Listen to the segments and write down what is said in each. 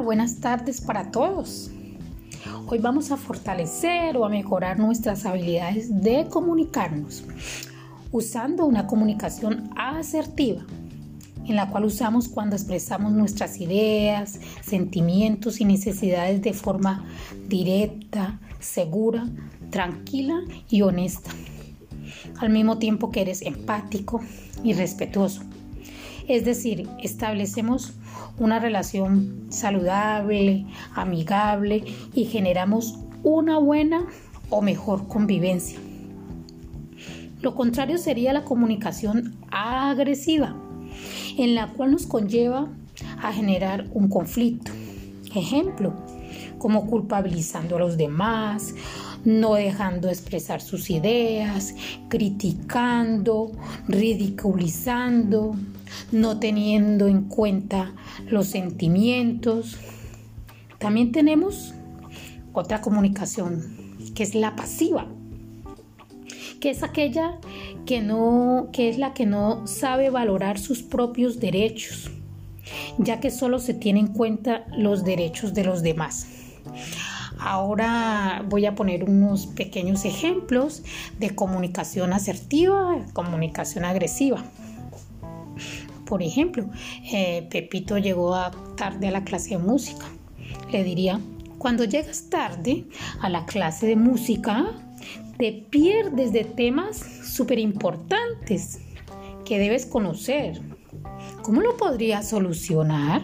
buenas tardes para todos. Hoy vamos a fortalecer o a mejorar nuestras habilidades de comunicarnos usando una comunicación asertiva, en la cual usamos cuando expresamos nuestras ideas, sentimientos y necesidades de forma directa, segura, tranquila y honesta, al mismo tiempo que eres empático y respetuoso. Es decir, establecemos una relación saludable, amigable y generamos una buena o mejor convivencia. Lo contrario sería la comunicación agresiva, en la cual nos conlleva a generar un conflicto. Ejemplo, como culpabilizando a los demás, no dejando expresar sus ideas, criticando, ridiculizando, no teniendo en cuenta los sentimientos. También tenemos otra comunicación que es la pasiva, que es aquella que no que es la que no sabe valorar sus propios derechos, ya que solo se tienen en cuenta los derechos de los demás. Ahora voy a poner unos pequeños ejemplos de comunicación asertiva, comunicación agresiva. Por ejemplo, eh, Pepito llegó tarde a la clase de música. Le diría, cuando llegas tarde a la clase de música, te pierdes de temas súper importantes que debes conocer. ¿Cómo lo podrías solucionar?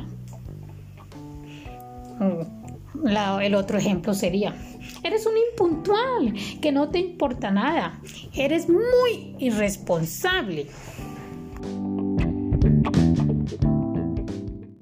Mm, el otro ejemplo sería, eres un impuntual, que no te importa nada, eres muy irresponsable.